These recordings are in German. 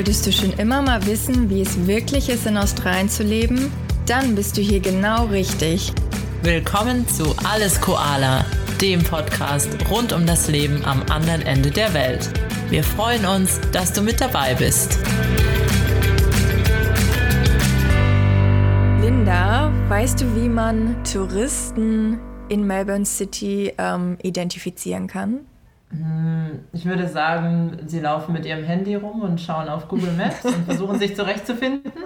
Wolltest du schon immer mal wissen, wie es wirklich ist, in Australien zu leben? Dann bist du hier genau richtig. Willkommen zu Alles Koala, dem Podcast rund um das Leben am anderen Ende der Welt. Wir freuen uns, dass du mit dabei bist. Linda, weißt du, wie man Touristen in Melbourne City ähm, identifizieren kann? Hm, ich würde sagen, sie laufen mit ihrem Handy rum und schauen auf Google Maps und versuchen sich zurechtzufinden.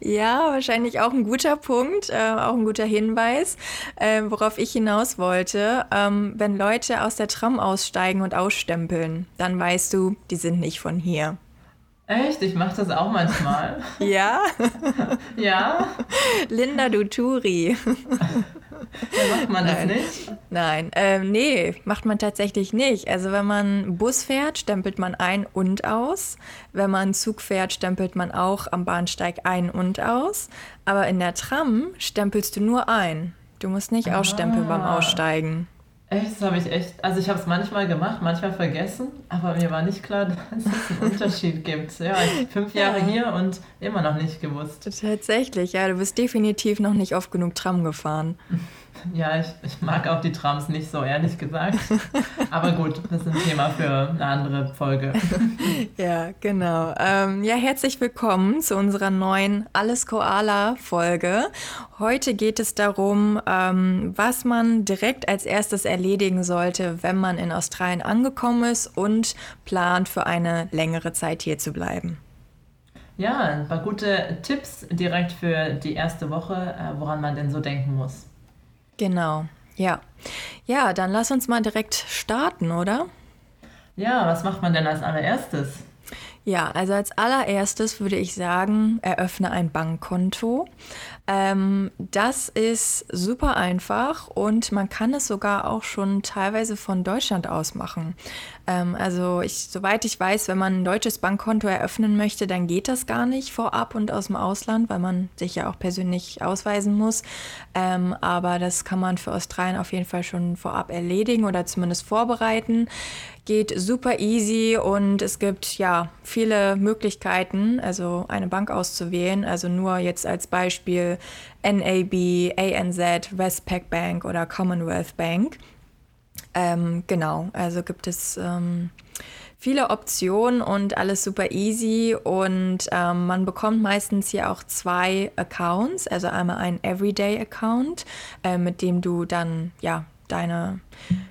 Ja, wahrscheinlich auch ein guter Punkt, äh, auch ein guter Hinweis, äh, worauf ich hinaus wollte. Ähm, wenn Leute aus der Tram aussteigen und ausstempeln, dann weißt du, die sind nicht von hier. Echt? Ich mache das auch manchmal. Ja? ja? Linda, du Turi. Ja, macht man Nein. das nicht? Nein, ähm, nee, macht man tatsächlich nicht. Also wenn man Bus fährt, stempelt man ein und aus. Wenn man Zug fährt, stempelt man auch am Bahnsteig ein und aus. Aber in der Tram stempelst du nur ein. Du musst nicht ah. ausstempeln beim Aussteigen. Echt, das habe ich echt, also ich habe es manchmal gemacht, manchmal vergessen, aber mir war nicht klar, dass es einen Unterschied gibt. Ja, ich fünf Jahre ja. hier und immer noch nicht gewusst. Tatsächlich, ja, du bist definitiv noch nicht oft genug Tram gefahren. Ja, ich, ich mag auch die Trams nicht so, ehrlich gesagt. Aber gut, das ist ein Thema für eine andere Folge. Ja, genau. Ähm, ja, herzlich willkommen zu unserer neuen Alles Koala-Folge. Heute geht es darum, ähm, was man direkt als erstes erledigen sollte, wenn man in Australien angekommen ist und plant, für eine längere Zeit hier zu bleiben. Ja, ein paar gute Tipps direkt für die erste Woche, äh, woran man denn so denken muss. Genau, ja. Ja, dann lass uns mal direkt starten, oder? Ja, was macht man denn als allererstes? Ja, also als allererstes würde ich sagen, eröffne ein Bankkonto. Ähm, das ist super einfach und man kann es sogar auch schon teilweise von Deutschland aus machen. Ähm, also ich, soweit ich weiß, wenn man ein deutsches Bankkonto eröffnen möchte, dann geht das gar nicht vorab und aus dem Ausland, weil man sich ja auch persönlich ausweisen muss. Ähm, aber das kann man für Australien auf jeden Fall schon vorab erledigen oder zumindest vorbereiten geht super easy und es gibt ja viele Möglichkeiten, also eine Bank auszuwählen. Also nur jetzt als Beispiel NAB, ANZ, Westpac Bank oder Commonwealth Bank. Ähm, genau, also gibt es ähm, viele Optionen und alles super easy und ähm, man bekommt meistens hier auch zwei Accounts, also einmal einen Everyday Account, äh, mit dem du dann ja deine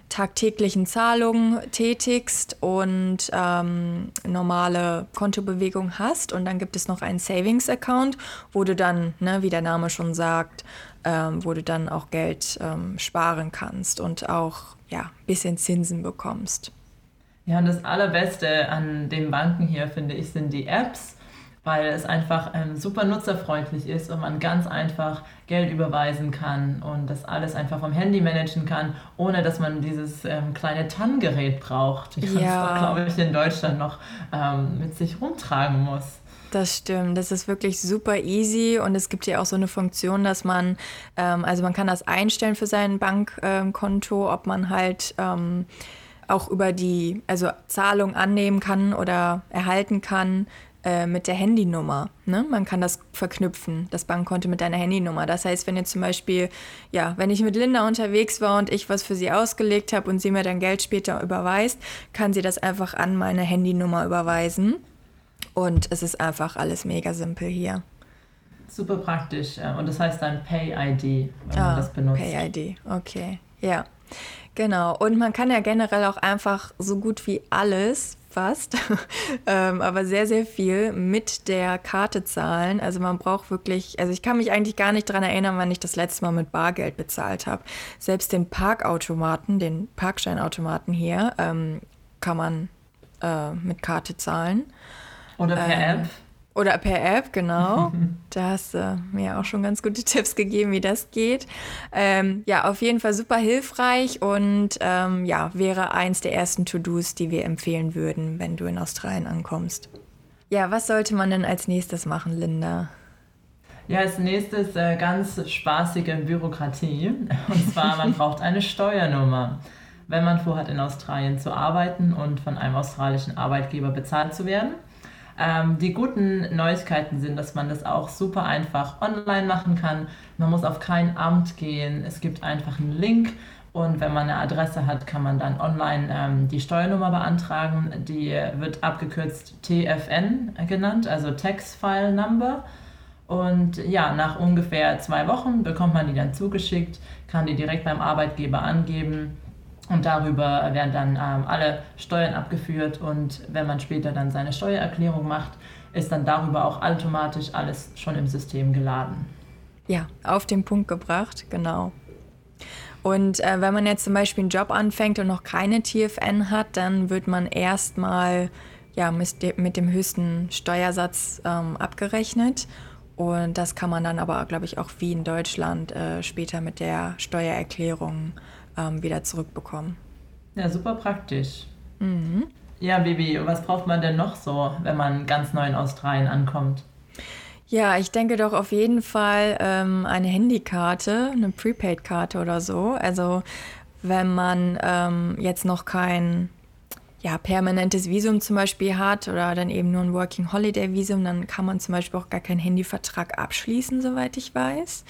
tagtäglichen Zahlungen tätigst und ähm, normale Kontobewegung hast. Und dann gibt es noch einen Savings-Account, wo du dann, ne, wie der Name schon sagt, ähm, wo du dann auch Geld ähm, sparen kannst und auch ja, ein bisschen Zinsen bekommst. Ja, und das Allerbeste an den Banken hier, finde ich, sind die Apps weil es einfach ähm, super nutzerfreundlich ist und man ganz einfach Geld überweisen kann und das alles einfach vom Handy managen kann, ohne dass man dieses ähm, kleine TAN-Gerät braucht, man ja. glaube ich, in Deutschland noch ähm, mit sich rumtragen muss. Das stimmt, das ist wirklich super easy und es gibt hier auch so eine Funktion, dass man, ähm, also man kann das einstellen für sein Bankkonto, ob man halt ähm, auch über die, also Zahlung annehmen kann oder erhalten kann äh, mit der Handynummer. Ne? Man kann das verknüpfen, das Bankkonto mit deiner Handynummer. Das heißt, wenn ihr zum Beispiel, ja, wenn ich mit Linda unterwegs war und ich was für sie ausgelegt habe und sie mir dann Geld später überweist, kann sie das einfach an meine Handynummer überweisen. Und es ist einfach alles mega simpel hier. Super praktisch. Und das heißt dann Pay-ID, wenn ah, man das benutzt. Pay-ID, okay. Ja, genau. Und man kann ja generell auch einfach so gut wie alles fast, ähm, aber sehr, sehr viel mit der Karte zahlen. Also man braucht wirklich, also ich kann mich eigentlich gar nicht daran erinnern, wann ich das letzte Mal mit Bargeld bezahlt habe. Selbst den Parkautomaten, den Parkscheinautomaten hier, ähm, kann man äh, mit Karte zahlen. Oder per ähm, App. Oder per App, genau. da hast du mir auch schon ganz gute Tipps gegeben, wie das geht. Ähm, ja, auf jeden Fall super hilfreich und ähm, ja, wäre eins der ersten To-Dos, die wir empfehlen würden, wenn du in Australien ankommst. Ja, was sollte man denn als nächstes machen, Linda? Ja, als nächstes äh, ganz spaßige Bürokratie. Und zwar, man braucht eine Steuernummer. Wenn man vorhat, in Australien zu arbeiten und von einem australischen Arbeitgeber bezahlt zu werden, Ähm, die guten Neuigkeiten sind, dass man das auch super einfach online machen kann. Man muss auf kein Amt gehen. Es gibt einfach einen Link. Und wenn man eine Adresse hat, kann man dann online ähm, die Steuernummer beantragen. Die wird abgekürzt TFN genannt, also Tax File Number. Und ja, nach ungefähr zwei Wochen bekommt man die dann zugeschickt, kann die direkt beim Arbeitgeber angeben und darüber werden dann ähm, alle Steuern abgeführt und wenn man später dann seine Steuererklärung macht, ist dann darüber auch automatisch alles schon im System geladen. Ja, auf den Punkt gebracht, genau. Und äh, wenn man jetzt zum Beispiel einen Job anfängt und noch keine TFN hat, dann wird man erstmal ja, mit, mit dem höchsten Steuersatz ähm, abgerechnet. Und das kann man dann aber, glaube ich, auch wie in Deutschland äh, später mit der Steuererklärung ähm, wieder zurückbekommen. Ja, super praktisch. Mhm. Ja, Bibi, was braucht man denn noch so, wenn man ganz neu in Australien ankommt? Ja, ich denke doch auf jeden Fall ähm, eine Handykarte, eine Prepaid-Karte oder so. Also wenn man ähm, jetzt noch kein ja, permanentes Visum zum Beispiel hat oder dann eben nur ein Working Holiday Visum, dann kann man zum Beispiel auch gar keinen Handyvertrag abschließen, soweit ich weiß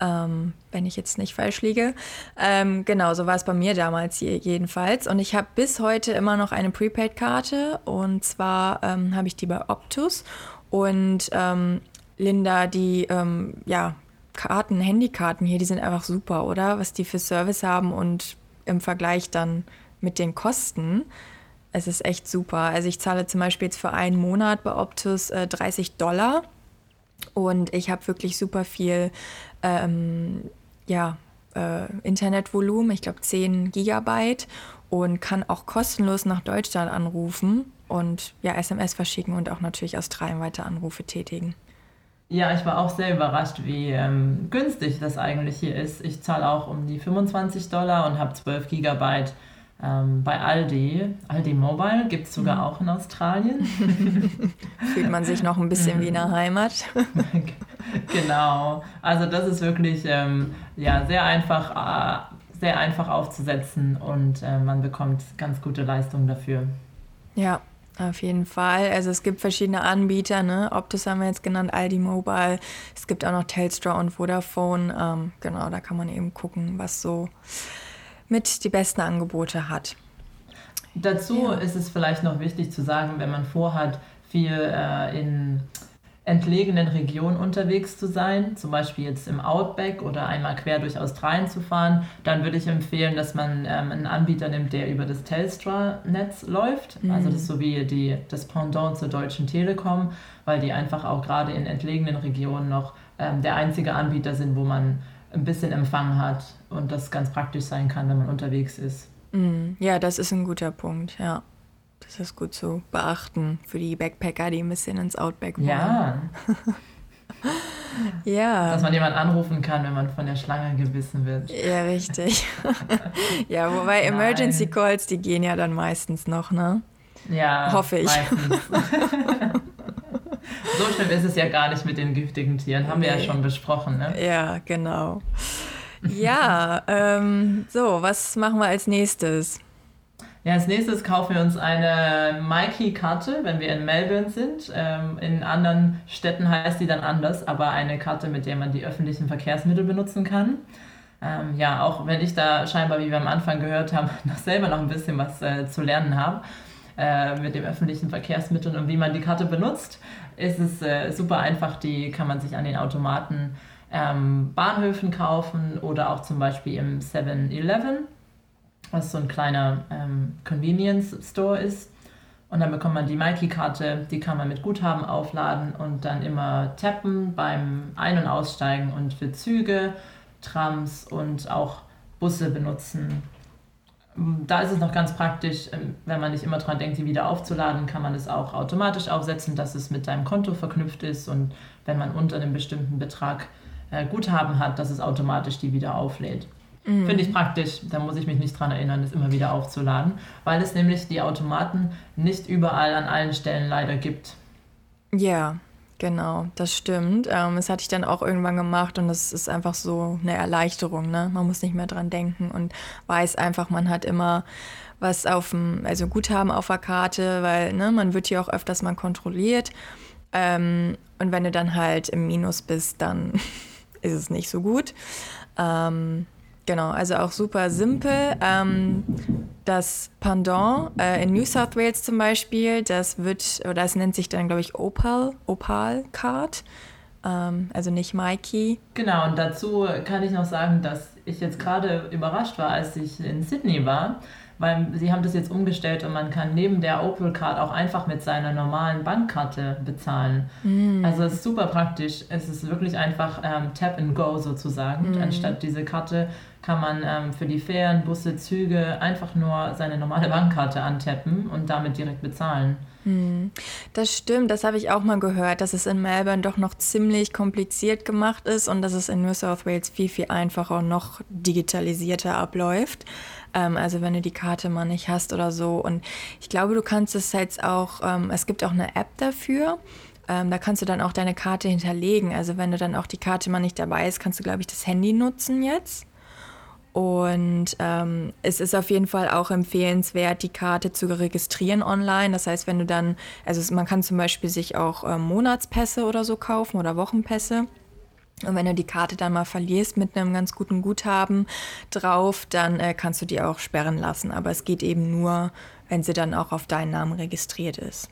ähm, wenn ich jetzt nicht falsch liege. Ähm, genau, so war es bei mir damals jedenfalls. Und ich habe bis heute immer noch eine Prepaid-Karte und zwar ähm, habe ich die bei Optus und ähm, Linda, die ähm, ja, Karten, Handykarten hier, die sind einfach super, oder? Was die für Service haben und im Vergleich dann mit den Kosten. Es ist echt super. Also ich zahle zum Beispiel jetzt für einen Monat bei Optus äh, 30 Dollar und ich habe wirklich super viel ähm, ja, äh, Internetvolumen, ich glaube 10 Gigabyte und kann auch kostenlos nach Deutschland anrufen und ja, SMS verschicken und auch natürlich Australien weiter Anrufe tätigen. Ja, ich war auch sehr überrascht, wie ähm, günstig das eigentlich hier ist. Ich zahle auch um die 25 Dollar und habe 12 Gigabyte ähm, bei Aldi, Aldi Mobile, gibt es sogar mhm. auch in Australien. Fühlt man sich noch ein bisschen wie in der Heimat. genau. Also das ist wirklich ähm, ja, sehr, einfach, äh, sehr einfach aufzusetzen und äh, man bekommt ganz gute Leistungen dafür. Ja, auf jeden Fall. Also es gibt verschiedene Anbieter, ne? Optus haben wir jetzt genannt, Aldi Mobile. Es gibt auch noch Telstra und Vodafone. Ähm, genau, da kann man eben gucken, was so mit die besten Angebote hat. Dazu ja. ist es vielleicht noch wichtig zu sagen, wenn man vorhat, viel äh, in entlegenen Regionen unterwegs zu sein, zum Beispiel jetzt im Outback oder einmal quer durch Australien zu fahren, dann würde ich empfehlen, dass man ähm, einen Anbieter nimmt, der über das Telstra-Netz läuft. Mhm. Also das ist so wie die, das Pendant zur Deutschen Telekom, weil die einfach auch gerade in entlegenen Regionen noch ähm, der einzige Anbieter sind, wo man ein bisschen Empfang hat und das ganz praktisch sein kann, wenn man unterwegs ist. Mm, ja, das ist ein guter Punkt, ja. Das ist gut zu beachten für die Backpacker, die ein bisschen ins Outback wollen. Ja. ja. Dass man jemanden anrufen kann, wenn man von der Schlange gebissen wird. Ja, richtig. ja, wobei Nein. Emergency Calls, die gehen ja dann meistens noch, ne? Ja. Hoffe ich. So schlimm ist es ja gar nicht mit den giftigen Tieren, haben nee. wir ja schon besprochen. Ne? Ja, genau. Ja, ähm, so, was machen wir als nächstes? Ja, als nächstes kaufen wir uns eine Mikey-Karte, wenn wir in Melbourne sind. Ähm, in anderen Städten heißt die dann anders, aber eine Karte, mit der man die öffentlichen Verkehrsmittel benutzen kann. Ähm, ja, auch wenn ich da scheinbar, wie wir am Anfang gehört haben, noch selber noch ein bisschen was äh, zu lernen habe äh, mit dem öffentlichen Verkehrsmitteln und wie man die Karte benutzt, ist es äh, super einfach. Die kann man sich an den Automaten ähm, Bahnhöfen kaufen oder auch zum Beispiel im 7-Eleven, was so ein kleiner ähm, Convenience Store ist. Und dann bekommt man die Mikey-Karte, die kann man mit Guthaben aufladen und dann immer tappen beim Ein- und Aussteigen und für Züge, Trams und auch Busse benutzen da ist es noch ganz praktisch, ähm, wenn man nicht immer dran denkt, die wieder aufzuladen, kann man es auch automatisch aufsetzen, dass es mit deinem Konto verknüpft ist und wenn man unter einem bestimmten Betrag äh, Guthaben hat, dass es automatisch die wieder auflädt. Mhm. Finde ich praktisch, da muss ich mich nicht dran erinnern, es immer wieder aufzuladen, weil es nämlich die Automaten nicht überall an allen Stellen leider gibt. Ja, Genau, das stimmt. Ähm, das hatte ich dann auch irgendwann gemacht und das ist einfach so eine Erleichterung. Ne? Man muss nicht mehr dran denken und weiß einfach, man hat immer was auf dem, also Guthaben auf der Karte, weil ne, man wird hier auch öfters mal kontrolliert. Ähm, und wenn du dann halt im Minus bist, dann ist es nicht so gut. Ähm, Genau, also auch super simpel. Ähm, das Pendant äh, in New South Wales zum Beispiel, das wird, oder das nennt sich dann, glaube ich, Opal, Opal Card. Ähm, also nicht Mikey. Genau, und dazu kann ich noch sagen, dass ich jetzt gerade überrascht war, als ich in Sydney war, weil sie haben das jetzt umgestellt und man kann neben der Opal Card auch einfach mit seiner normalen Bankkarte bezahlen. Mm. Also es ist super praktisch. Es ist wirklich einfach ähm, Tap and Go sozusagen. Mm. Anstatt diese Karte kann man ähm, für die Fähren, Busse, Züge einfach nur seine normale Bankkarte antappen und damit direkt bezahlen. Mm. Das stimmt, das habe ich auch mal gehört, dass es in Melbourne doch noch ziemlich kompliziert gemacht ist und dass es in New South Wales viel, viel einfacher und noch digitalisierter abläuft. Ähm, also wenn du die Karte mal nicht hast oder so. Und ich glaube, du kannst es jetzt auch, ähm, es gibt auch eine App dafür. Ähm, da kannst du dann auch deine Karte hinterlegen. Also wenn du dann auch die Karte mal nicht dabei ist, kannst du, glaube ich, das Handy nutzen jetzt. Und ähm, es ist auf jeden Fall auch empfehlenswert, die Karte zu registrieren online. Das heißt, wenn du dann, also man kann zum Beispiel sich auch äh, Monatspässe oder so kaufen oder Wochenpässe. Und wenn du die Karte dann mal verlierst mit einem ganz guten Guthaben drauf, dann äh, kannst du die auch sperren lassen. Aber es geht eben nur, wenn sie dann auch auf deinen Namen registriert ist.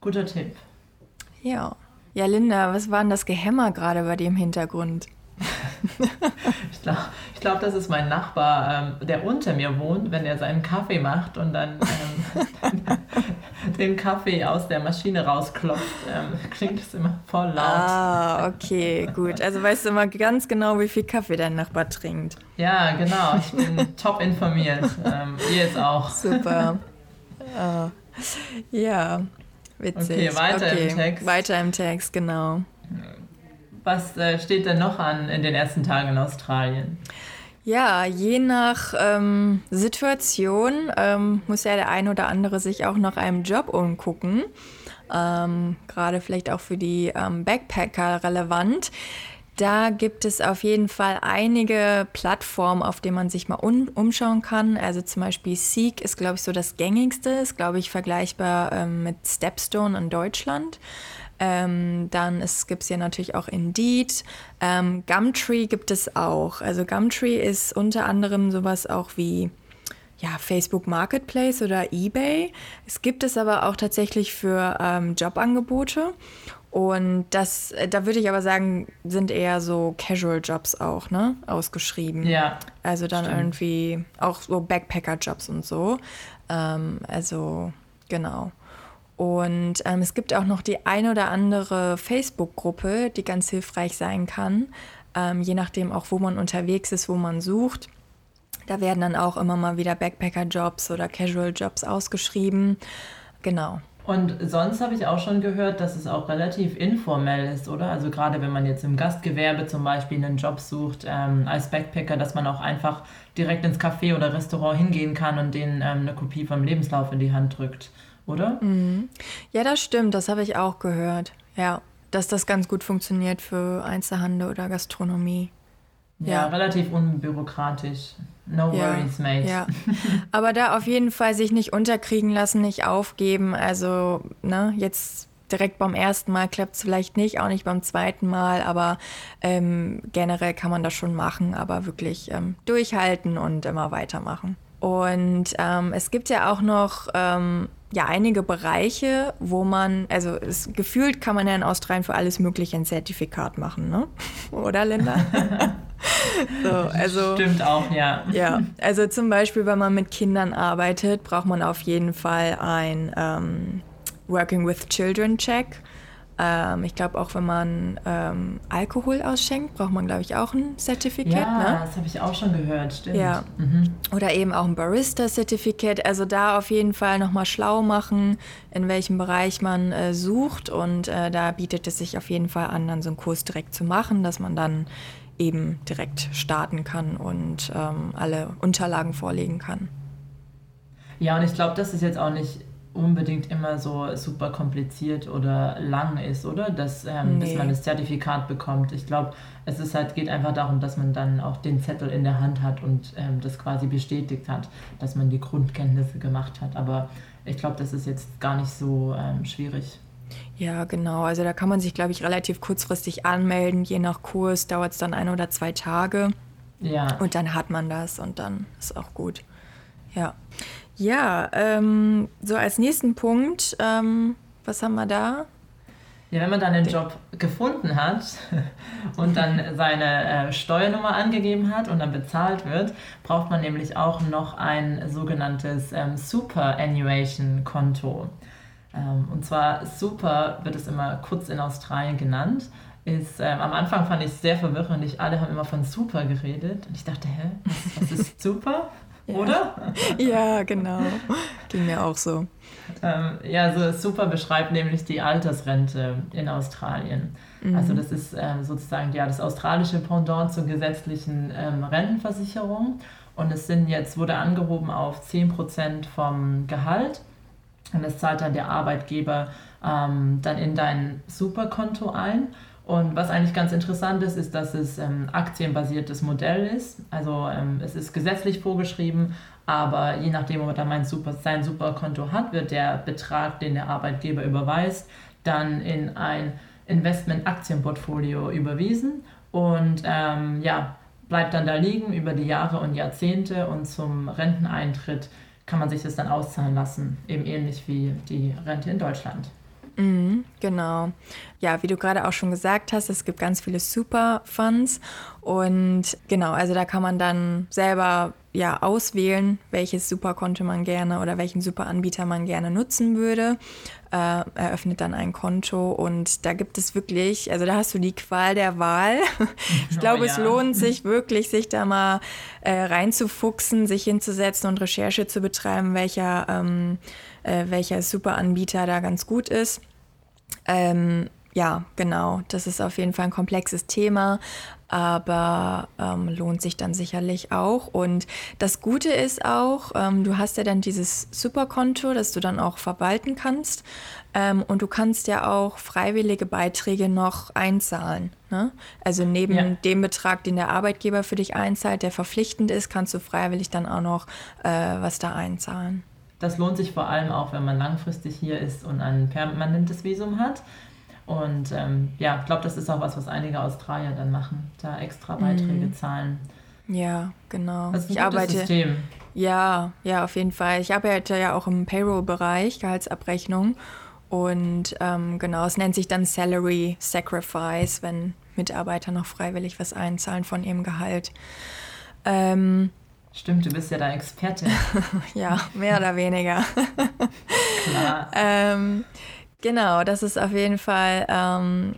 Guter Tipp. Ja. Ja, Linda, was war denn das Gehämmer gerade bei im Hintergrund? Ich glaube, ich glaub, das ist mein Nachbar, ähm, der unter mir wohnt, wenn er seinen Kaffee macht und dann ähm, den Kaffee aus der Maschine rausklopft, ähm, klingt es immer voll laut. Ah, okay, gut. Also weißt du immer ganz genau, wie viel Kaffee dein Nachbar trinkt. Ja, genau. Ich bin top informiert. Ähm, ihr jetzt auch. Super. Oh. Ja, witzig. Okay, weiter okay. im Text. Weiter im Text, genau. Was äh, steht denn noch an in den ersten Tagen in Australien? Ja, je nach ähm, Situation ähm, muss ja der ein oder andere sich auch nach einem Job umgucken. Ähm, Gerade vielleicht auch für die ähm, Backpacker relevant. Da gibt es auf jeden Fall einige Plattformen, auf denen man sich mal um, umschauen kann. Also zum Beispiel Seek ist, glaube ich, so das gängigste, ist, glaube ich, vergleichbar ähm, mit Stepstone in Deutschland. Ähm, dann gibt es ja natürlich auch Indeed. Ähm, Gumtree gibt es auch. Also Gumtree ist unter anderem sowas auch wie ja, Facebook Marketplace oder eBay. Es gibt es aber auch tatsächlich für ähm, Jobangebote. Und das, äh, da würde ich aber sagen, sind eher so Casual-Jobs auch, ne? Ausgeschrieben. Ja. Also dann stimmt. irgendwie auch so Backpacker-Jobs und so. Ähm, also, genau. Und ähm, es gibt auch noch die ein oder andere Facebook-Gruppe, die ganz hilfreich sein kann, ähm, je nachdem auch, wo man unterwegs ist, wo man sucht. Da werden dann auch immer mal wieder Backpacker-Jobs oder Casual-Jobs ausgeschrieben. Genau. Und sonst habe ich auch schon gehört, dass es auch relativ informell ist, oder? Also gerade wenn man jetzt im Gastgewerbe zum Beispiel einen Job sucht ähm, als Backpacker, dass man auch einfach direkt ins Café oder Restaurant hingehen kann und denen ähm, eine Kopie vom Lebenslauf in die Hand drückt oder? Mhm. Ja, das stimmt, das habe ich auch gehört. Ja, dass das ganz gut funktioniert für Einzelhandel oder Gastronomie. Ja, ja. relativ unbürokratisch. No ja, worries, mate. Ja. Aber da auf jeden Fall sich nicht unterkriegen lassen, nicht aufgeben. Also, ne, jetzt direkt beim ersten Mal klappt es vielleicht nicht, auch nicht beim zweiten Mal, aber ähm, generell kann man das schon machen, aber wirklich ähm, durchhalten und immer weitermachen. Und ähm, es gibt ja auch noch ähm, ja einige Bereiche, wo man, also es, gefühlt kann man ja in Australien für alles Mögliche ein Zertifikat machen, ne? Oder Linda? so, also, Stimmt auch, ja. Ja, also zum Beispiel, wenn man mit Kindern arbeitet, braucht man auf jeden Fall ein ähm, Working with Children Check. Ähm, ich glaube auch, wenn man ähm, Alkohol ausschenkt, braucht man, glaube ich, auch ein Certificate. Ja, ne? das habe ich auch schon gehört, stimmt. Ja. Mhm. Oder eben auch ein Barista-Certificate. Also da auf jeden Fall nochmal schlau machen, in welchem Bereich man äh, sucht. Und äh, da bietet es sich auf jeden Fall an, dann so einen Kurs direkt zu machen, dass man dann eben direkt starten kann und ähm, alle Unterlagen vorlegen kann. Ja, und ich glaube, das ist jetzt auch nicht unbedingt immer so super kompliziert oder lang ist, oder? Dass, ähm, nee. dass man das Zertifikat bekommt. Ich glaube, es ist halt, geht einfach darum, dass man dann auch den Zettel in der Hand hat und ähm, das quasi bestätigt hat, dass man die Grundkenntnisse gemacht hat. Aber ich glaube, das ist jetzt gar nicht so ähm, schwierig. Ja, genau. Also da kann man sich, glaube ich, relativ kurzfristig anmelden. Je nach Kurs dauert es dann ein oder zwei Tage. Ja. Und dann hat man das und dann ist auch gut. Ja. Ja, ähm, so als nächsten Punkt, ähm, was haben wir da? Ja, wenn man dann den Job gefunden hat und dann seine äh, Steuernummer angegeben hat und dann bezahlt wird, braucht man nämlich auch noch ein sogenanntes ähm, Superannuation-Konto. Ähm, und zwar Super wird es immer kurz in Australien genannt. Ist, ähm, am Anfang fand ich es sehr verwirrend. Nicht alle haben immer von Super geredet. Und ich dachte, hä, was, was ist Super? Oder? ja, genau. Ging mir auch so. Ähm, ja, so super beschreibt nämlich die Altersrente in Australien. Mhm. Also das ist ähm, sozusagen ja, das australische Pendant zur gesetzlichen ähm, Rentenversicherung. Und es sind jetzt, wurde angehoben auf 10% vom Gehalt. Und das zahlt dann der Arbeitgeber ähm, dann in dein Superkonto ein. Und was eigentlich ganz interessant ist, ist, dass es ähm, aktienbasiertes Modell ist. Also ähm, es ist gesetzlich vorgeschrieben, aber je nachdem, ob mein Super, sein Superkonto hat, wird der Betrag, den der Arbeitgeber überweist, dann in ein Investment-Aktienportfolio überwiesen und ähm, ja, bleibt dann da liegen über die Jahre und Jahrzehnte und zum Renteneintritt kann man sich das dann auszahlen lassen, eben ähnlich wie die Rente in Deutschland. Mhm, genau. Ja, wie du gerade auch schon gesagt hast, es gibt ganz viele Superfunds und genau, also da kann man dann selber ja auswählen, welches Superkonto man gerne oder welchen Superanbieter man gerne nutzen würde. Äh, eröffnet dann ein Konto und da gibt es wirklich, also da hast du die Qual der Wahl. ich glaube, oh, ja. es lohnt sich wirklich, sich da mal äh, reinzufuchsen, sich hinzusetzen und Recherche zu betreiben, welcher ähm, äh, welcher Superanbieter da ganz gut ist. Ähm, ja, genau, das ist auf jeden Fall ein komplexes Thema, aber ähm, lohnt sich dann sicherlich auch. Und das Gute ist auch, ähm, du hast ja dann dieses Superkonto, das du dann auch verwalten kannst. Ähm, und du kannst ja auch freiwillige Beiträge noch einzahlen. Ne? Also neben ja. dem Betrag, den der Arbeitgeber für dich einzahlt, der verpflichtend ist, kannst du freiwillig dann auch noch äh, was da einzahlen. Das lohnt sich vor allem auch, wenn man langfristig hier ist und ein permanentes Visum hat. Und ähm, ja, ich glaube, das ist auch was, was einige Australier dann machen, da extra Beiträge mm. zahlen. Ja, genau. Das ist ein ich arbeite. System. Ja, ja, auf jeden Fall. Ich arbeite ja auch im Payroll-Bereich, Gehaltsabrechnung. Und ähm, genau, es nennt sich dann Salary Sacrifice, wenn Mitarbeiter noch freiwillig was einzahlen von ihrem Gehalt. Ähm, Stimmt, du bist ja da Expertin. ja, mehr oder weniger. Klar. ähm, genau, das ist auf jeden Fall ähm,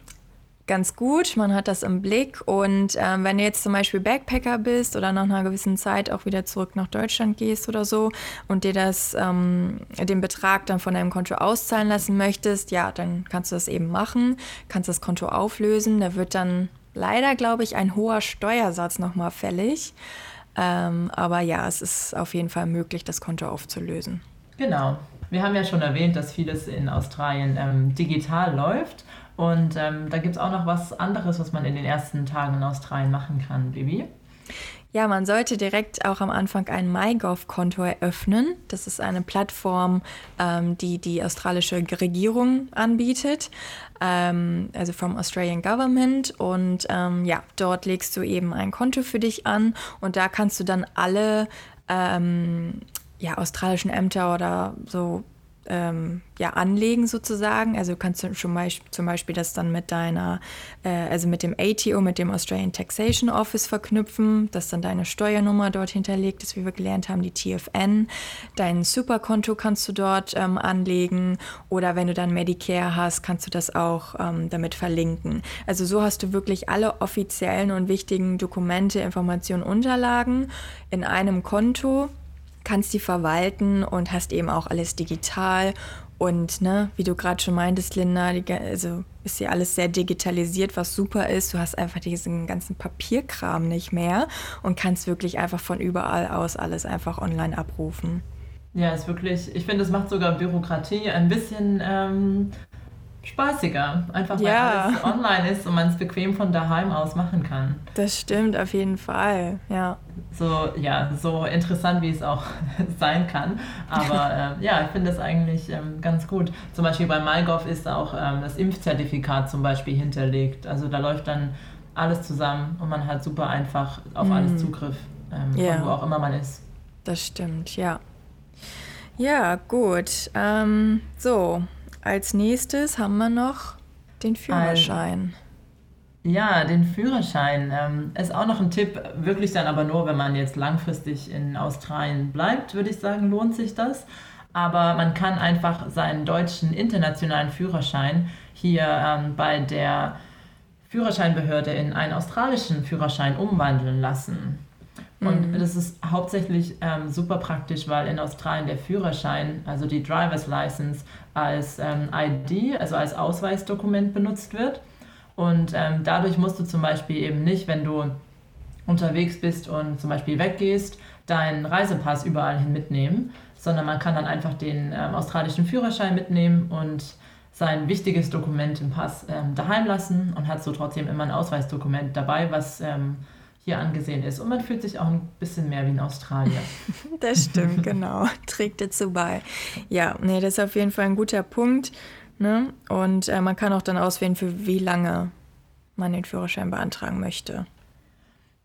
ganz gut. Man hat das im Blick. Und ähm, wenn du jetzt zum Beispiel Backpacker bist oder nach einer gewissen Zeit auch wieder zurück nach Deutschland gehst oder so und dir das, ähm, den Betrag dann von deinem Konto auszahlen lassen möchtest, ja, dann kannst du das eben machen, kannst das Konto auflösen. Da wird dann leider, glaube ich, ein hoher Steuersatz nochmal fällig. Ähm, aber ja, es ist auf jeden Fall möglich, das Konto aufzulösen. Genau. Wir haben ja schon erwähnt, dass vieles in Australien ähm, digital läuft. Und ähm, da gibt es auch noch was anderes, was man in den ersten Tagen in Australien machen kann, Bibi. Ja, man sollte direkt auch am Anfang ein MyGov-Konto eröffnen. Das ist eine Plattform, ähm, die die australische Regierung anbietet, ähm, also vom Australian Government. Und ähm, ja, dort legst du eben ein Konto für dich an und da kannst du dann alle ähm, ja, australischen Ämter oder so ähm, ja, anlegen sozusagen. Also kannst du schon mal, zum Beispiel das dann mit deiner, äh, also mit dem ATO, mit dem Australian Taxation Office verknüpfen, dass dann deine Steuernummer dort hinterlegt ist, wie wir gelernt haben, die TFN. Dein Superkonto kannst du dort ähm, anlegen oder wenn du dann Medicare hast, kannst du das auch ähm, damit verlinken. Also so hast du wirklich alle offiziellen und wichtigen Dokumente, Informationen, Unterlagen in einem Konto kannst die verwalten und hast eben auch alles digital. Und ne, wie du gerade schon meintest, Linda, die, also ist ja alles sehr digitalisiert, was super ist. Du hast einfach diesen ganzen Papierkram nicht mehr und kannst wirklich einfach von überall aus alles einfach online abrufen. Ja, ist wirklich, ich finde, es macht sogar Bürokratie ein bisschen ähm, spaßiger. Einfach weil ja. alles online ist und man es bequem von daheim aus machen kann. Das stimmt auf jeden Fall, ja. So, ja, so interessant, wie es auch sein kann. Aber äh, ja, ich finde es eigentlich ähm, ganz gut. Zum Beispiel bei MyGov ist auch ähm, das Impfzertifikat zum Beispiel hinterlegt. Also da läuft dann alles zusammen und man hat super einfach auf alles mhm. Zugriff, ähm, von wo auch immer man ist. Das stimmt, ja. Ja, gut. Ähm, so, als nächstes haben wir noch den Führerschein. Ein, ja, den Führerschein ähm, ist auch noch ein Tipp, wirklich dann aber nur, wenn man jetzt langfristig in Australien bleibt, würde ich sagen, lohnt sich das. Aber man kann einfach seinen deutschen internationalen Führerschein hier ähm, bei der Führerscheinbehörde in einen australischen Führerschein umwandeln lassen. Und mhm. das ist hauptsächlich ähm, super praktisch, weil in Australien der Führerschein, also die Driver's License, als ähm, ID, also als Ausweisdokument benutzt wird. Und ähm, dadurch musst du zum Beispiel eben nicht, wenn du unterwegs bist und zum Beispiel weggehst, deinen Reisepass überall hin mitnehmen, sondern man kann dann einfach den ähm, australischen Führerschein mitnehmen und sein wichtiges Dokument im Pass ähm, daheim lassen und hat so trotzdem immer ein Ausweisdokument dabei, was ähm, hier angesehen ist. Und man fühlt sich auch ein bisschen mehr wie ein Australier. das stimmt, genau. Trägt dazu bei. Ja, nee, das ist auf jeden Fall ein guter Punkt. Ne? Und äh, man kann auch dann auswählen, für wie lange man den Führerschein beantragen möchte.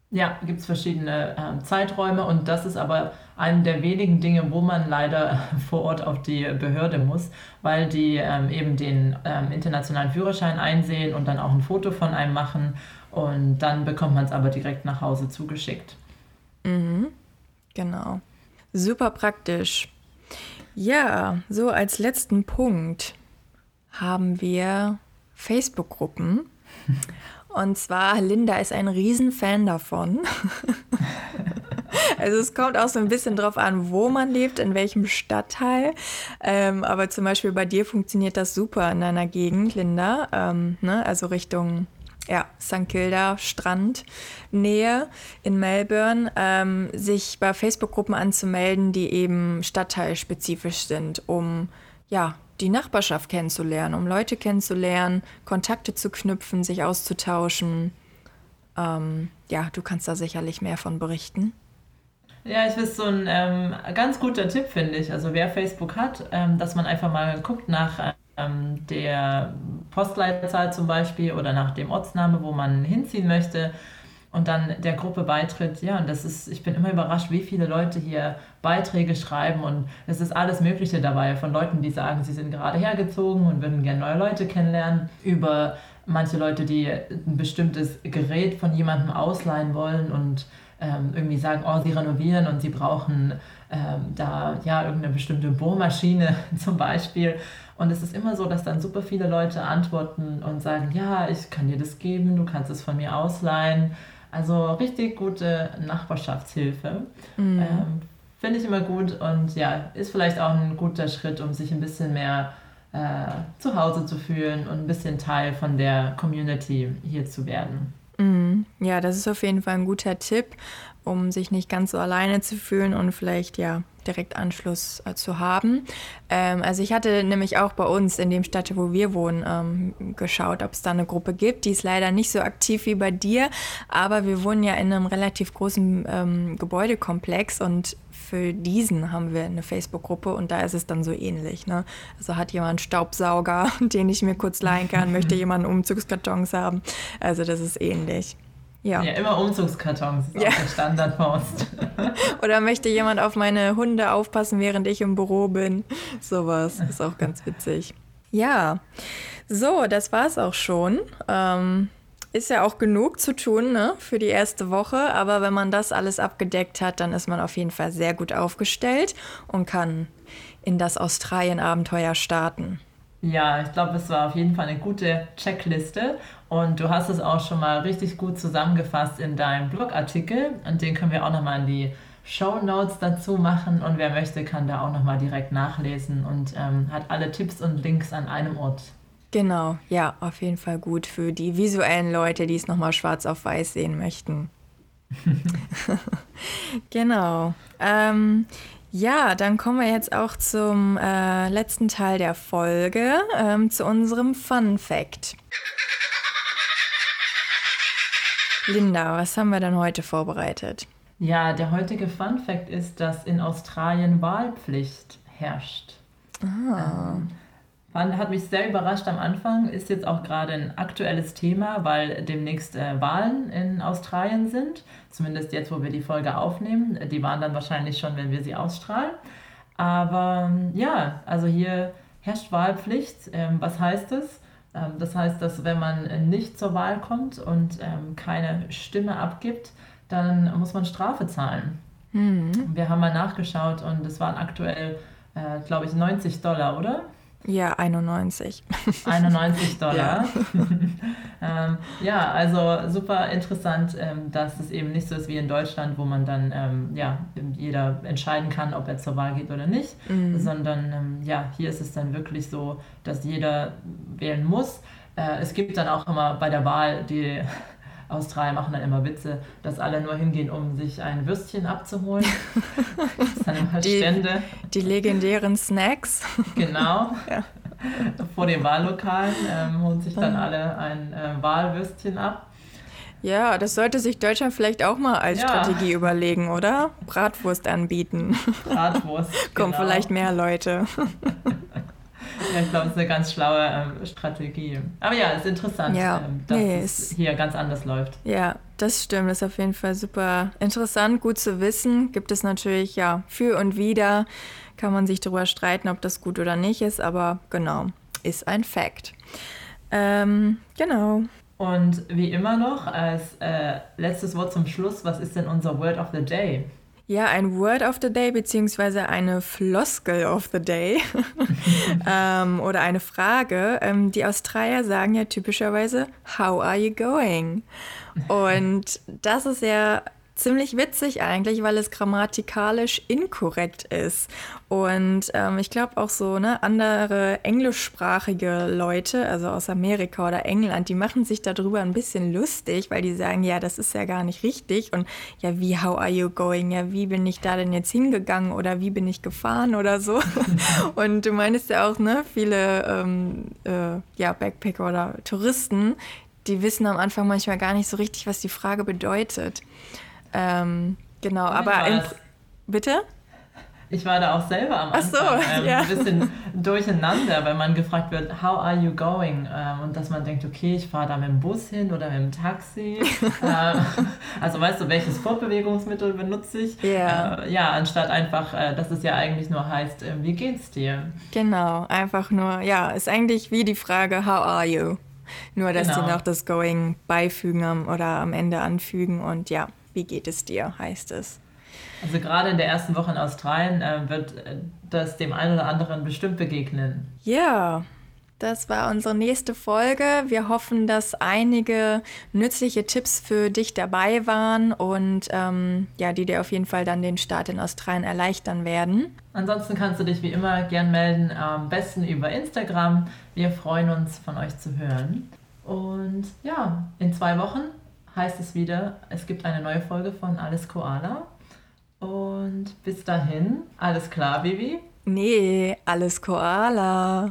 Ja, gibt es verschiedene äh, Zeiträume und das ist aber eine der wenigen Dinge, wo man leider vor Ort auf die Behörde muss, weil die ähm, eben den ähm, internationalen Führerschein einsehen und dann auch ein Foto von einem machen und dann bekommt man es aber direkt nach Hause zugeschickt. Mhm, genau. Super praktisch. Ja, so als letzten Punkt haben wir Facebook-Gruppen. Und zwar, Linda ist ein Riesenfan davon. Also es kommt auch so ein bisschen drauf an, wo man lebt, in welchem Stadtteil. Ähm, aber zum Beispiel bei dir funktioniert das super in deiner Gegend, Linda. Ähm, ne? Also Richtung ja, St. Kilda Strand Nähe in Melbourne, ähm, sich bei Facebook-Gruppen anzumelden, die eben stadtteilspezifisch sind, um ja, die Nachbarschaft kennenzulernen, um Leute kennenzulernen, Kontakte zu knüpfen, sich auszutauschen. Ähm, ja, du kannst da sicherlich mehr von berichten. Ja, ich weiß, so ein ähm, ganz guter Tipp, finde ich. Also wer Facebook hat, ähm, dass man einfach mal guckt nach ähm, der Postleitzahl zum Beispiel oder nach dem Ortsname, wo man hinziehen möchte und dann der Gruppe beitritt. Ja, und das ist, ich bin immer überrascht, wie viele Leute hier Beiträge schreiben und es ist alles Mögliche dabei, von Leuten, die sagen, sie sind gerade hergezogen und würden gerne neue Leute kennenlernen, über manche Leute, die ein bestimmtes Gerät von jemandem ausleihen wollen und ähm, irgendwie sagen, oh, sie renovieren und sie brauchen ähm, da ja irgendeine bestimmte Bohrmaschine zum Beispiel. Und es ist immer so, dass dann super viele Leute antworten und sagen, ja, ich kann dir das geben, du kannst es von mir ausleihen. Also richtig gute Nachbarschaftshilfe. Mhm. Ähm, Finde ich immer gut und ja, ist vielleicht auch ein guter Schritt, um sich ein bisschen mehr äh, zu Hause zu fühlen und ein bisschen Teil von der Community hier zu werden. Mhm. Ja, das ist auf jeden Fall ein guter Tipp, um sich nicht ganz so alleine zu fühlen und vielleicht ja direkt Anschluss äh, zu haben. Ähm, also ich hatte nämlich auch bei uns in dem Stadt, wo wir wohnen, ähm, geschaut, ob es da eine Gruppe gibt. Die ist leider nicht so aktiv wie bei dir, aber wir wohnen ja in einem relativ großen ähm, Gebäudekomplex und für diesen haben wir eine Facebook-Gruppe und da ist es dann so ähnlich. Ne? Also hat jemand Staubsauger, den ich mir kurz leihen kann, möchte jemand Umzugskartons haben. Also das ist ähnlich. Ja. ja, immer Umzugskartons, ist ja. auch der Standardpost. Oder möchte jemand auf meine Hunde aufpassen, während ich im Büro bin? Sowas ist auch ganz witzig. Ja, so, das war es auch schon. Ähm, ist ja auch genug zu tun ne, für die erste Woche, aber wenn man das alles abgedeckt hat, dann ist man auf jeden Fall sehr gut aufgestellt und kann in das Australien-Abenteuer starten. Ja, ich glaube, es war auf jeden Fall eine gute Checkliste und du hast es auch schon mal richtig gut zusammengefasst in deinem Blogartikel und den können wir auch nochmal in die Show Notes dazu machen und wer möchte, kann da auch nochmal direkt nachlesen und ähm, hat alle Tipps und Links an einem Ort. Genau, ja, auf jeden Fall gut für die visuellen Leute, die es nochmal schwarz auf weiß sehen möchten. genau. Ähm, Ja, dann kommen wir jetzt auch zum äh, letzten Teil der Folge, ähm, zu unserem Fun Fact. Linda, was haben wir denn heute vorbereitet? Ja, der heutige Fun Fact ist, dass in Australien Wahlpflicht herrscht. Ah. Ähm, hat mich sehr überrascht am Anfang, ist jetzt auch gerade ein aktuelles Thema, weil demnächst äh, Wahlen in Australien sind. Zumindest jetzt, wo wir die Folge aufnehmen. Die waren dann wahrscheinlich schon, wenn wir sie ausstrahlen. Aber ähm, ja, also hier herrscht Wahlpflicht. Ähm, was heißt es? Ähm, das heißt, dass wenn man nicht zur Wahl kommt und ähm, keine Stimme abgibt, dann muss man Strafe zahlen. Mhm. Wir haben mal nachgeschaut und es waren aktuell, äh, glaube ich, 90 Dollar, oder? Ja, 91. 91 Dollar. Ja, ähm, ja also super interessant, ähm, dass es eben nicht so ist wie in Deutschland, wo man dann, ähm, ja, jeder entscheiden kann, ob er zur Wahl geht oder nicht, mhm. sondern ähm, ja, hier ist es dann wirklich so, dass jeder wählen muss. Äh, es gibt dann auch immer bei der Wahl die Australier machen dann immer Witze, dass alle nur hingehen, um sich ein Würstchen abzuholen. das immer die, Stände. Die legendären Snacks. Genau. ja. Vor dem Wahllokal ähm, holen sich dann alle ein äh, Wahlwürstchen ab. Ja, das sollte sich Deutschland vielleicht auch mal als ja. Strategie überlegen, oder? Bratwurst anbieten. Bratwurst. Kommen genau. vielleicht mehr Leute. Ja, ich glaube, es ist eine ganz schlaue ähm, Strategie. Aber ja, es ist interessant, ja. ähm, dass nee, es hier ganz anders läuft. Ja, das stimmt. Das ist auf jeden Fall super interessant, gut zu wissen. Gibt es natürlich ja für und wieder. Kann man sich darüber streiten, ob das gut oder nicht ist, aber genau, ist ein Fact. Ähm, genau. Und wie immer noch, als äh, letztes Wort zum Schluss, was ist denn unser Word of the Day? Ja, ein Word of the Day beziehungsweise eine Floskel of the Day ähm, oder eine Frage. Ähm, die Australier sagen ja typischerweise, How are you going? Und das ist ja ziemlich witzig eigentlich, weil es grammatikalisch inkorrekt ist. Und ähm, ich glaube auch so, ne, andere englischsprachige Leute, also aus Amerika oder England, die machen sich darüber ein bisschen lustig, weil die sagen, ja, das ist ja gar nicht richtig. Und ja, wie, how are you going? Ja, wie bin ich da denn jetzt hingegangen oder wie bin ich gefahren oder so? Und du meinst ja auch, ne, viele ähm, äh, ja, Backpacker oder Touristen, die wissen am Anfang manchmal gar nicht so richtig, was die Frage bedeutet. Ähm, genau, aber im, bitte? Ich war da auch selber am Anfang so, ähm, ja. ein bisschen durcheinander, wenn man gefragt wird, how are you going? Ähm, und dass man denkt, okay, ich fahre da mit dem Bus hin oder mit dem Taxi. ähm, also weißt du, welches Fortbewegungsmittel benutze ich? Yeah. Äh, ja, anstatt einfach, äh, dass es ja eigentlich nur heißt, äh, wie geht's dir? Genau, einfach nur, ja, ist eigentlich wie die Frage, how are you? Nur, dass genau. die noch das Going beifügen oder am Ende anfügen und ja. Wie geht es dir, heißt es. Also gerade in der ersten Woche in Australien äh, wird äh, das dem einen oder anderen bestimmt begegnen. Ja, das war unsere nächste Folge. Wir hoffen, dass einige nützliche Tipps für dich dabei waren und ähm, ja, die dir auf jeden Fall dann den Start in Australien erleichtern werden. Ansonsten kannst du dich wie immer gern melden, am besten über Instagram. Wir freuen uns, von euch zu hören. Und ja, in zwei Wochen heißt es wieder, es gibt eine neue Folge von Alles Koala. Und bis dahin, alles klar, Bibi? Nee, alles Koala.